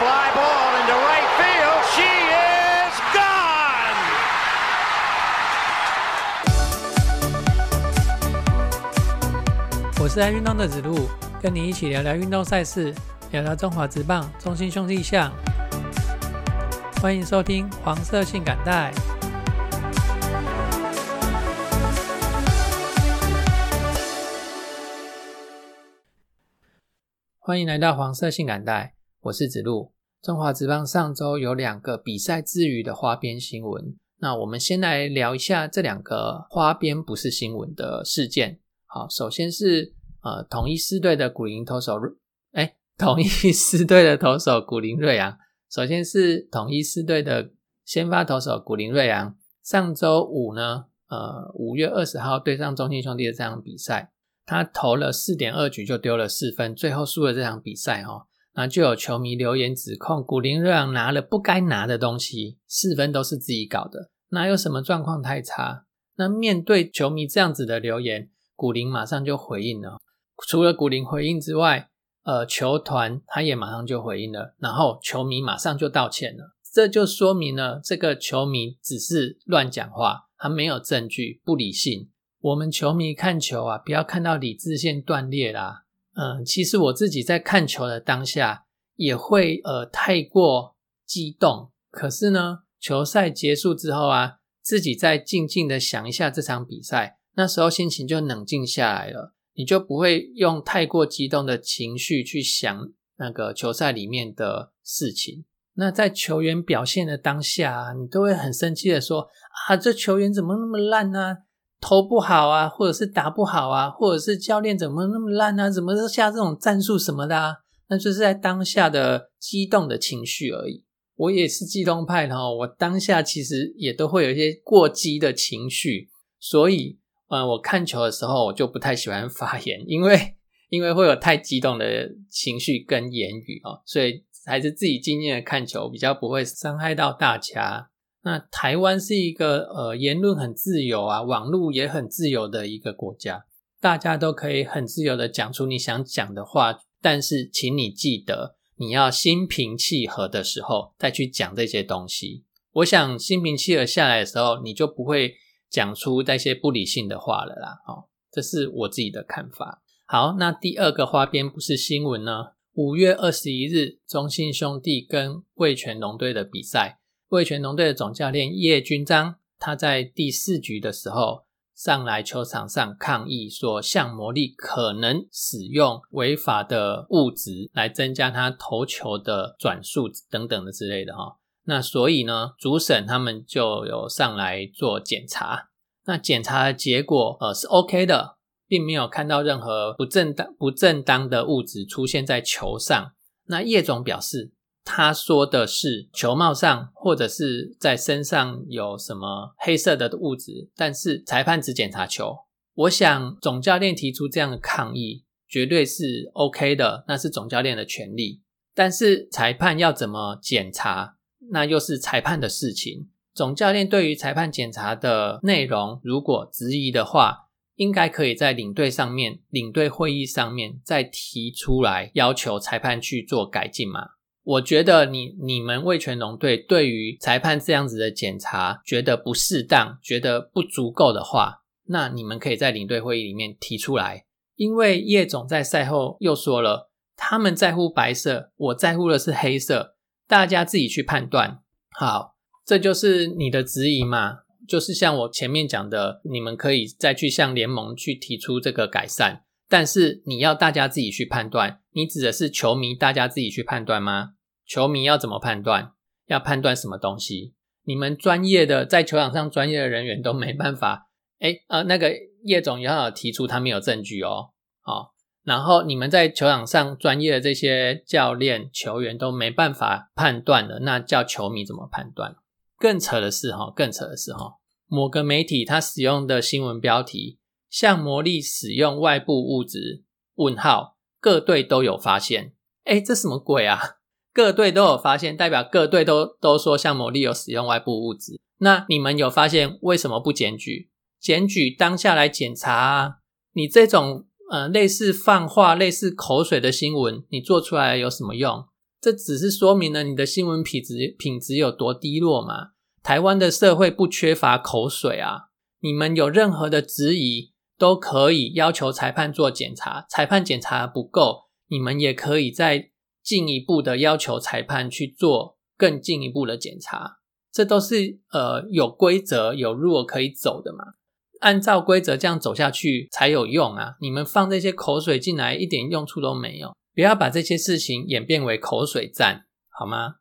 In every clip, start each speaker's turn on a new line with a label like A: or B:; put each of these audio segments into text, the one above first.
A: fly ball into right field. She is gone.
B: 我是爱运动的子路，跟你一起聊聊运动赛事，聊聊中华职棒中心兄弟象。欢迎收听黄色性感带。欢迎来到黄色性感带，我是子路。中华职棒上周有两个比赛之余的花边新闻，那我们先来聊一下这两个花边不是新闻的事件。好，首先是呃统一狮队的古林投手，哎，统一狮队的投手古林瑞阳。首先是统一狮队的先发投手古林瑞阳，上周五呢，呃五月二十号对上中信兄弟的这场比赛，他投了四点二局就丢了四分，最后输了这场比赛哈。那就有球迷留言指控古林瑞阳拿了不该拿的东西，四分都是自己搞的，哪有什么状况太差？那面对球迷这样子的留言，古林马上就回应了。除了古林回应之外，呃，球团他也马上就回应了，然后球迷马上就道歉了。这就说明了这个球迷只是乱讲话，他没有证据，不理性。我们球迷看球啊，不要看到理智线断裂啦。嗯，其实我自己在看球的当下也会呃太过激动，可是呢，球赛结束之后啊，自己再静静的想一下这场比赛，那时候心情就冷静下来了，你就不会用太过激动的情绪去想那个球赛里面的事情。那在球员表现的当下，啊你都会很生气的说啊，这球员怎么那么烂呢？投不好啊，或者是打不好啊，或者是教练怎么那么烂啊？怎么下这种战术什么的？啊？那就是在当下的激动的情绪而已。我也是激动派的哦，我当下其实也都会有一些过激的情绪，所以，嗯，我看球的时候我就不太喜欢发言，因为因为会有太激动的情绪跟言语哦，所以还是自己静静的看球，比较不会伤害到大家。那台湾是一个呃言论很自由啊，网络也很自由的一个国家，大家都可以很自由的讲出你想讲的话。但是，请你记得，你要心平气和的时候再去讲这些东西。我想心平气和下来的时候，你就不会讲出那些不理性的话了啦。哦，这是我自己的看法。好，那第二个花边不是新闻呢？五月二十一日，中信兄弟跟味全龙队的比赛。味全龙队的总教练叶军章，他在第四局的时候上来球场上抗议，说向魔力可能使用违法的物质来增加他投球的转速等等的之类的哈。那所以呢，主审他们就有上来做检查，那检查的结果呃是 OK 的，并没有看到任何不正当不正当的物质出现在球上。那叶总表示。他说的是球帽上或者是在身上有什么黑色的物质，但是裁判只检查球。我想总教练提出这样的抗议绝对是 OK 的，那是总教练的权利。但是裁判要怎么检查，那又是裁判的事情。总教练对于裁判检查的内容，如果质疑的话，应该可以在领队上面、领队会议上面再提出来，要求裁判去做改进嘛？我觉得你你们魏全龙队对于裁判这样子的检查觉得不适当，觉得不足够的话，那你们可以在领队会议里面提出来。因为叶总在赛后又说了，他们在乎白色，我在乎的是黑色，大家自己去判断。好，这就是你的质疑嘛？就是像我前面讲的，你们可以再去向联盟去提出这个改善。但是你要大家自己去判断，你指的是球迷大家自己去判断吗？球迷要怎么判断？要判断什么东西？你们专业的在球场上专业的人员都没办法。哎，呃，那个叶总也要提出他没有证据哦。好，然后你们在球场上专业的这些教练、球员都没办法判断的，那叫球迷怎么判断？更扯的是哈，更扯的是哈，某个媒体他使用的新闻标题。向魔力使用外部物质？问号，各队都有发现。哎，这什么鬼啊？各队都有发现，代表各队都都说向魔力有使用外部物质。那你们有发现，为什么不检举？检举当下来检查啊！你这种呃类似放话、类似口水的新闻，你做出来有什么用？这只是说明了你的新闻品质品质有多低落嘛。台湾的社会不缺乏口水啊，你们有任何的质疑都可以要求裁判做检查，裁判检查不够，你们也可以再进一步的要求裁判去做更进一步的检查，这都是呃有规则有路可以走的嘛。按照规则这样走下去才有用啊！你们放这些口水进来一点用处都没有，不要把这些事情演变为口水战，好吗？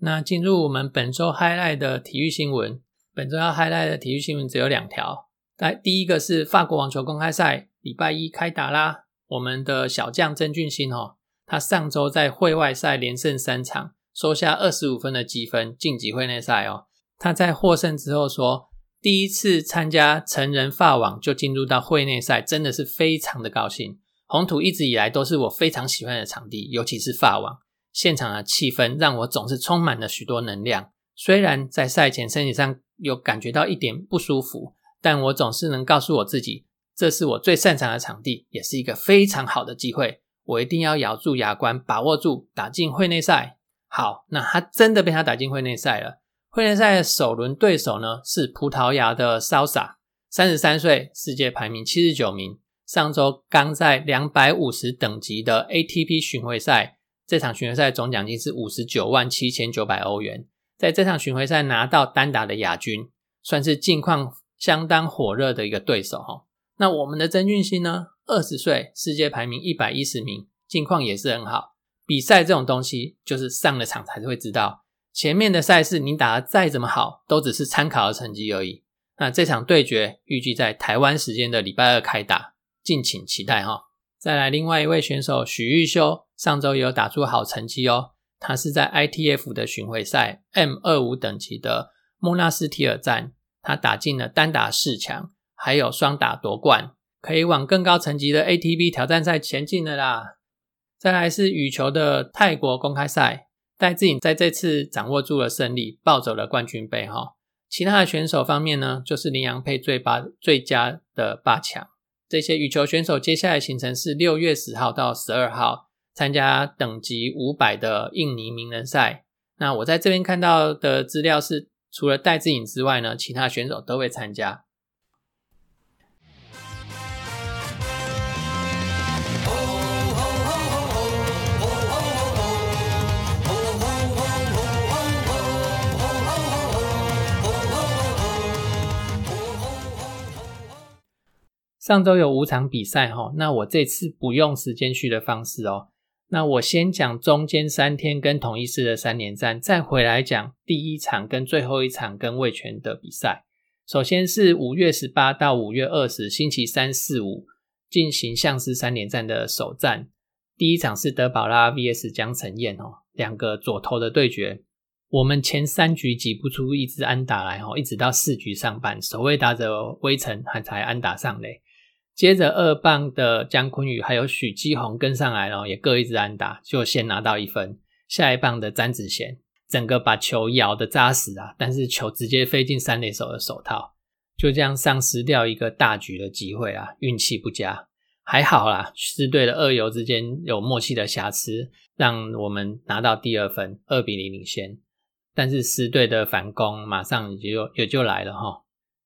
B: 那进入我们本周 highlight 的体育新闻，本周要 highlight 的体育新闻只有两条。来，第一个是法国网球公开赛礼拜一开打啦，我们的小将曾俊欣哦，他上周在会外赛连胜三场，收下二十五分的积分晋级会内赛哦。他在获胜之后说。第一次参加成人法网就进入到会内赛，真的是非常的高兴。红土一直以来都是我非常喜欢的场地，尤其是法网现场的气氛，让我总是充满了许多能量。虽然在赛前身体上有感觉到一点不舒服，但我总是能告诉我自己，这是我最擅长的场地，也是一个非常好的机会。我一定要咬住牙关，把握住，打进会内赛。好，那他真的被他打进会内赛了。会内赛首轮对手呢是葡萄牙的 Salsa，三十三岁，世界排名七十九名。上周刚在两百五十等级的 ATP 巡回赛，这场巡回赛总奖金是五十九万七千九百欧元。在这场巡回赛拿到单打的亚军，算是近况相当火热的一个对手哈。那我们的曾俊欣呢，二十岁，世界排名一百一十名，近况也是很好。比赛这种东西，就是上了场才会知道。前面的赛事你打的再怎么好，都只是参考的成绩而已。那这场对决预计在台湾时间的礼拜二开打，敬请期待哈。再来，另外一位选手许玉修，上周也有打出好成绩哦。他是在 ITF 的巡回赛 M 二五等级的莫纳斯提尔站，他打进了单打四强，还有双打夺冠，可以往更高层级的 ATP 挑战赛前进的啦。再来是羽球的泰国公开赛。戴志颖在这次掌握住了胜利，抱走了冠军杯哈。其他的选手方面呢，就是林洋配最八最佳的八强。这些羽球选手接下来行程是六月十号到十二号参加等级五百的印尼名人赛。那我在这边看到的资料是，除了戴志颖之外呢，其他选手都会参加。上周有五场比赛哈，那我这次不用时间序的方式哦，那我先讲中间三天跟同一市的三连战，再回来讲第一场跟最后一场跟魏权的比赛。首先是五月十八到五月二十，星期三四五进行相思三连战的首战，第一场是德保拉 VS 江晨燕哦，两个左投的对决。我们前三局挤不出一支安打来哦，一直到四局上半，守卫打者微尘还才安打上垒。接着二棒的姜坤宇还有许基宏跟上来了，也各一支安打，就先拿到一分。下一棒的詹子贤，整个把球咬的扎实啊，但是球直接飞进三垒手的手套，就这样丧失掉一个大局的机会啊，运气不佳。还好啦，狮队的二游之间有默契的瑕疵，让我们拿到第二分，二比零领先。但是狮队的反攻马上也就也就来了哈。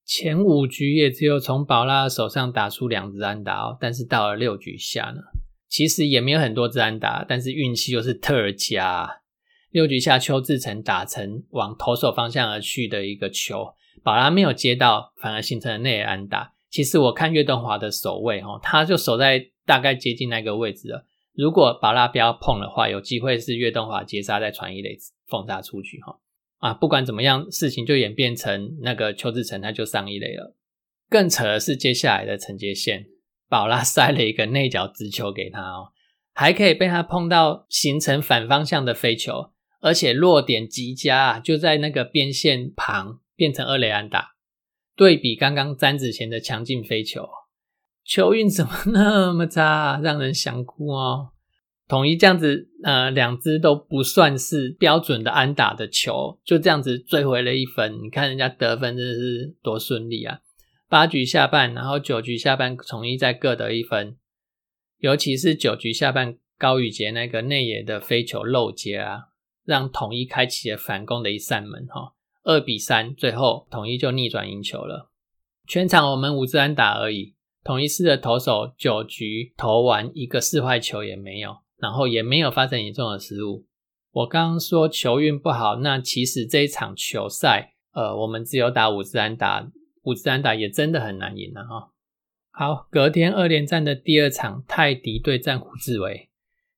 B: 前五局也只有从宝拉手上打出两支安打哦，但是到了六局下呢，其实也没有很多支安打，但是运气又是特佳。六局下邱志成打成往投手方向而去的一个球，宝拉没有接到，反而形成了内安打。其实我看岳东华的守卫哦，他就守在大概接近那个位置了。如果宝拉不要碰的话，有机会是岳东华接杀再传一垒放他出去哈。啊，不管怎么样，事情就演变成那个邱志成他就上一垒了。更扯的是，接下来的承接线，宝拉塞了一个内角直球给他哦，还可以被他碰到，形成反方向的飞球，而且落点极佳啊，就在那个边线旁，变成二垒安打。对比刚刚詹子贤的强劲飞球，球运怎么那么差，让人想哭哦。统一这样子，呃，两支都不算是标准的安打的球，就这样子追回了一分。你看人家得分真的是多顺利啊！八局下半，然后九局下半，统一再各得一分。尤其是九局下半高宇杰那个内野的飞球漏接啊，让统一开启了反攻的一扇门哈。二比三，最后统一就逆转赢球了。全场我们五支安打而已，统一师的投手九局投完一个四坏球也没有，然后也没有发生严重的失误。我刚刚说球运不好，那其实这一场球赛，呃，我们只有打五支安打，五支安打也真的很难赢了哈。好，隔天二连战的第二场，泰迪对战胡志伟。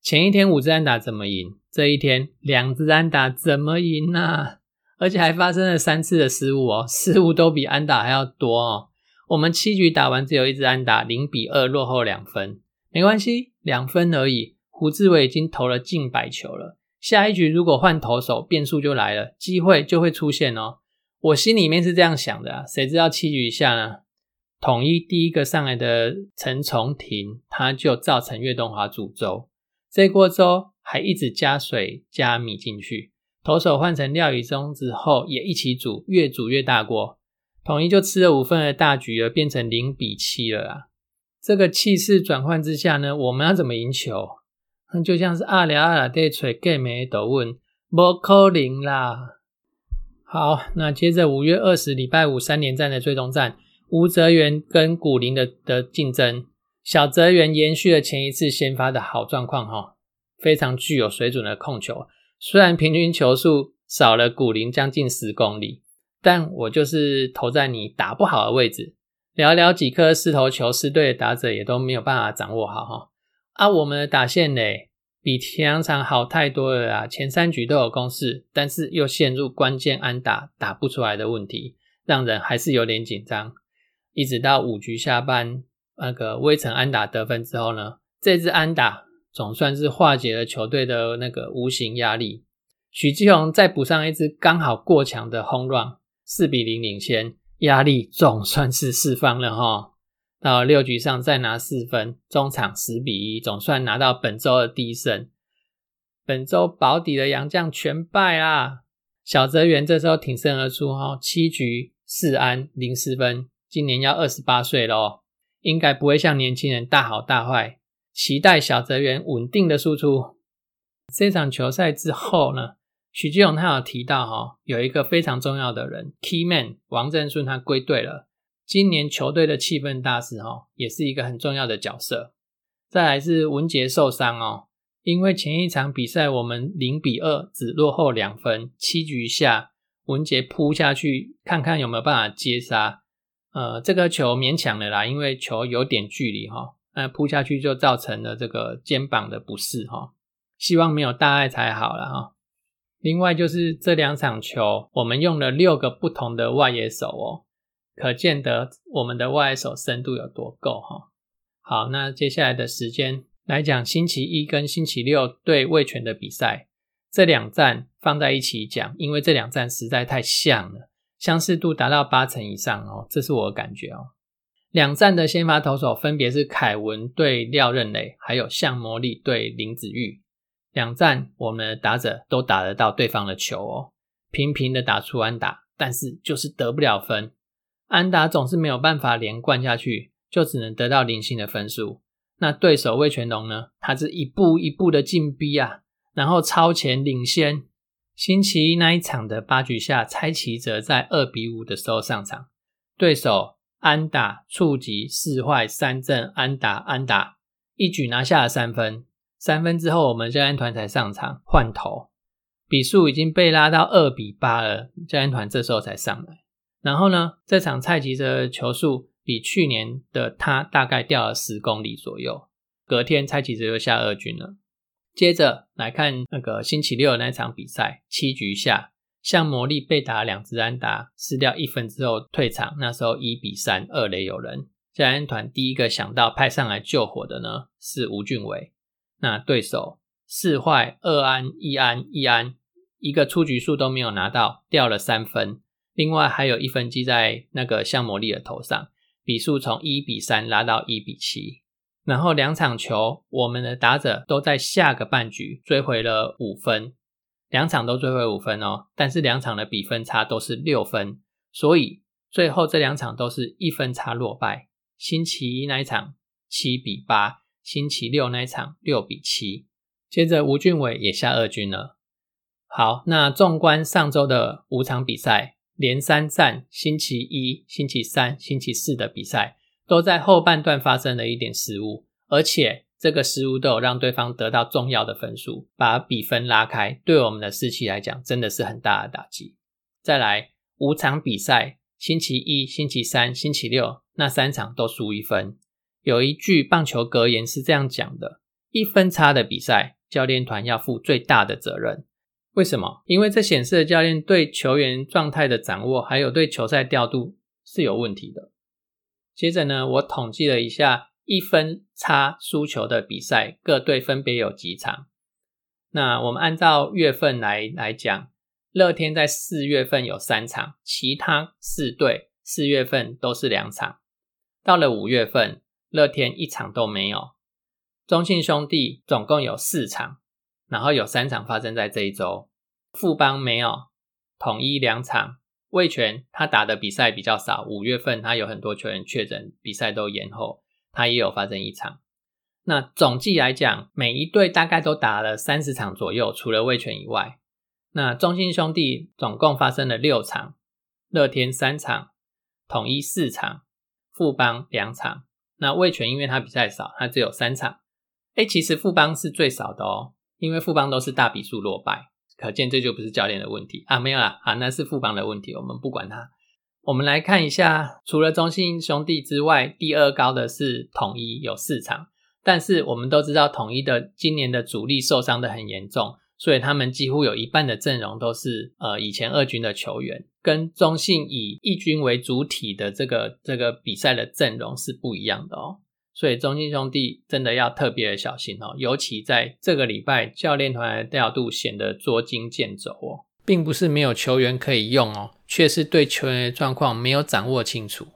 B: 前一天五支安打怎么赢？这一天两支安打怎么赢呢？而且还发生了三次的失误哦，失误都比安打还要多哦。我们七局打完只有一支安打，零比二落后两分，没关系，两分而已。胡志伟已经投了近百球了，下一局如果换投手，变数就来了，机会就会出现哦。我心里面是这样想的啊，谁知道七局下呢？统一第一个上来的陈重廷，他就造成岳东华煮粥，这锅粥还一直加水加米进去，投手换成廖宇中之后也一起煮，越煮越大锅，统一就吃了五分的大局，而变成零比七了啊！这个气势转换之下呢，我们要怎么赢球？那就像是阿廖阿拉对锤盖梅斗问，不可能啦！好，那接着五月二十礼拜五三连战的最终战。吴泽源跟古林的的竞争，小泽源延续了前一次先发的好状况哈，非常具有水准的控球。虽然平均球速少了古林将近十公里，但我就是投在你打不好的位置，寥寥几颗四头球，四队的打者也都没有办法掌握好哈。啊，我们的打线嘞，比田阳场好太多了啊！前三局都有攻势，但是又陷入关键安打打不出来的问题，让人还是有点紧张。一直到五局下半，那个威城安打得分之后呢，这支安打总算是化解了球队的那个无形压力。许基宏再补上一支刚好过强的轰 run，四比零领先，压力总算是释放了哈。到六局上再拿四分，中场十比一，总算拿到本周的第一胜。本周保底的洋将全败啦。小泽源这时候挺身而出哈，七局四安零失分。今年要二十八岁了，应该不会像年轻人大好大坏。期待小泽源稳定的输出。这场球赛之后呢，许基勇他有提到哈，有一个非常重要的人，Key Man 王振顺他归队了。今年球队的气氛大使哈，也是一个很重要的角色。再来是文杰受伤哦，因为前一场比赛我们零比二只落后两分，七局下文杰扑下去，看看有没有办法接杀。呃，这个球勉强的啦，因为球有点距离哈，那扑下去就造成了这个肩膀的不适哈，希望没有大碍才好了哈。另外就是这两场球，我们用了六个不同的外野手哦，可见得我们的外手深度有多够哈。好，那接下来的时间来讲星期一跟星期六对卫权的比赛，这两站放在一起讲，因为这两站实在太像了。相似度达到八成以上哦，这是我的感觉哦。两站的先发投手分别是凯文对廖任磊，还有向魔力对林子玉。两站我们的打者都打得到对方的球哦，频频的打出安打，但是就是得不了分。安打总是没有办法连贯下去，就只能得到零星的分数。那对手魏全龙呢？他是一步一步的进逼啊，然后超前领先。星期一那一场的八局下，蔡奇哲在二比五的时候上场，对手安打触及四坏三振安打安打，一举拿下了三分。三分之后，我们教练团才上场换头，比数已经被拉到二比八了。教练团这时候才上来。然后呢，这场蔡奇哲的球速比去年的他大概掉了十公里左右。隔天，蔡奇哲又下二军了。接着来看那个星期六那场比赛，七局下，向魔力被打两支安打，失掉一分之后退场。那时候一比三，二垒有人。教练团第一个想到派上来救火的呢是吴俊伟。那对手四坏二安一安一安，一个出局数都没有拿到，掉了三分。另外还有一分记在那个向魔力的头上，比数从一比三拉到一比七。然后两场球，我们的打者都在下个半局追回了五分，两场都追回五分哦。但是两场的比分差都是六分，所以最后这两场都是一分差落败。星期一那一场七比八，星期六那一场六比七。接着吴俊伟也下二军了。好，那纵观上周的五场比赛，连三战，星期一、星期三、星期四的比赛，都在后半段发生了一点失误，而且这个失误都有让对方得到重要的分数，把比分拉开，对我们的士气来讲，真的是很大的打击。再来五场比赛，星期一、星期三、星期六那三场都输一分。有一句棒球格言是这样讲的：一分差的比赛，教练团要负最大的责任。为什么？因为这显示了教练对球员状态的掌握，还有对球赛调度是有问题的。接着呢，我统计了一下一分差输球的比赛，各队分别有几场。那我们按照月份来来讲，乐天在四月份有三场，其他四队四月份都是两场。到了五月份。乐天一场都没有，中信兄弟总共有四场，然后有三场发生在这一周。富邦没有，统一两场。魏权他打的比赛比较少，五月份他有很多球员确诊，比赛都延后，他也有发生一场。那总计来讲，每一队大概都打了三十场左右，除了魏权以外。那中信兄弟总共发生了六场，乐天三场，统一四场，富邦两场。那魏权因为他比赛少，他只有三场。哎，其实富邦是最少的哦，因为富邦都是大比数落败，可见这就不是教练的问题啊，没有啦，啊，那是富邦的问题，我们不管他。我们来看一下，除了中信兄弟之外，第二高的是统一，有四场。但是我们都知道，统一的今年的主力受伤的很严重。所以他们几乎有一半的阵容都是呃以前二军的球员，跟中信以一军为主体的这个这个比赛的阵容是不一样的哦。所以中信兄弟真的要特别的小心哦，尤其在这个礼拜教练团的调度显得捉襟见肘哦，并不是没有球员可以用哦，却是对球员的状况没有掌握清楚。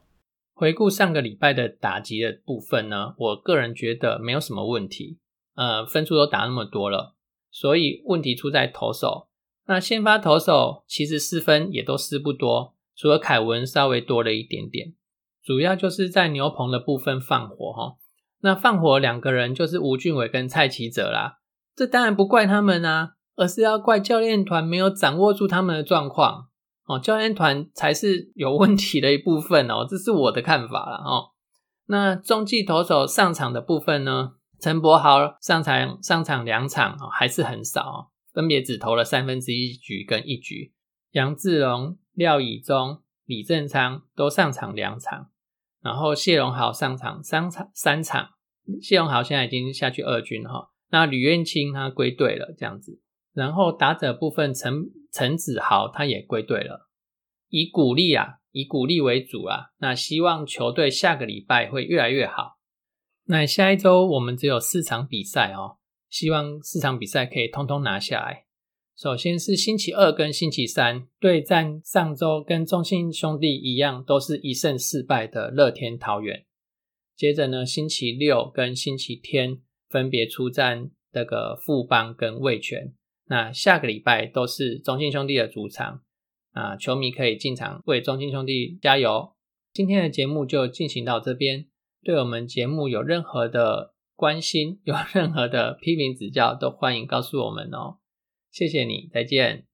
B: 回顾上个礼拜的打击的部分呢，我个人觉得没有什么问题，呃，分数都打那么多了。所以问题出在投手，那先发投手其实失分也都失不多，除了凯文稍微多了一点点，主要就是在牛棚的部分放火哈。那放火两个人就是吴俊伟跟蔡奇哲啦，这当然不怪他们啊，而是要怪教练团没有掌握住他们的状况哦，教练团才是有问题的一部分哦，这是我的看法了哦。那中继投手上场的部分呢？陈柏豪上场上场两场哦，还是很少，分别只投了三分之一局跟一局。杨志龙、廖以忠、李正昌都上场两场，然后谢荣豪上场三场三场。谢荣豪现在已经下去二军哈，那吕彦青他归队了这样子。然后打者部分，陈陈子豪他也归队了，以鼓励啊，以鼓励为主啊，那希望球队下个礼拜会越来越好。那下一周我们只有四场比赛哦，希望四场比赛可以通通拿下来。首先是星期二跟星期三对战，上周跟中信兄弟一样，都是一胜四败的乐天桃园。接着呢，星期六跟星期天分别出战这个富邦跟味全。那下个礼拜都是中信兄弟的主场啊，球迷可以进场为中信兄弟加油。今天的节目就进行到这边。对我们节目有任何的关心，有任何的批评指教，都欢迎告诉我们哦。谢谢你，再见。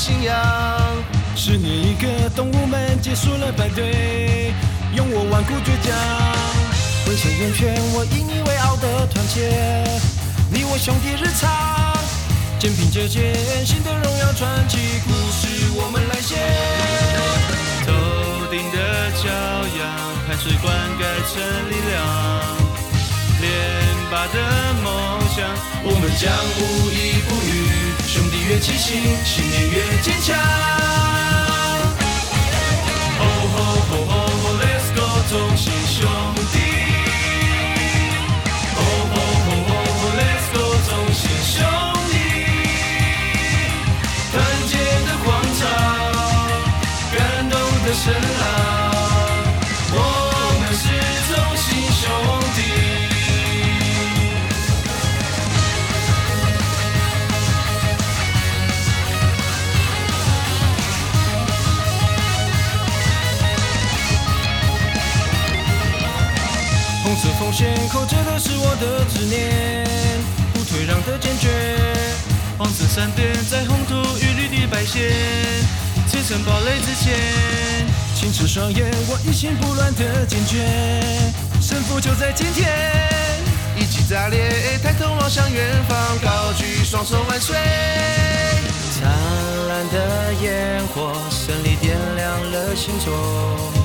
C: 信仰。十年一个，动物们结束了排队，用我顽固倔强，浑身圆圈，我引以为傲的团结。你我兄弟日常，肩并着肩，新的荣耀传奇故事，我们来写。头顶的骄阳，汗水灌溉成力量，连拔的梦想，我们将无依不语。兄弟越齐心，信念越坚强。吼吼吼吼，Let's go，同心兄的执念，不退让的坚决。黄色闪电在红土与绿地白线，砌成堡垒之前，清澈双眼，我一心不乱的坚决，胜负就在今天。一起炸裂，抬头望向远方，高举双手万岁。灿烂的烟火，胜利点亮了心中。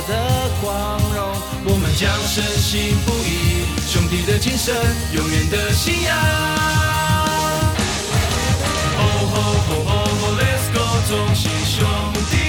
C: 的光荣，我们将深信不疑，兄弟的精神，永远的信仰。吼吼吼吼吼，Let's go，同心兄弟。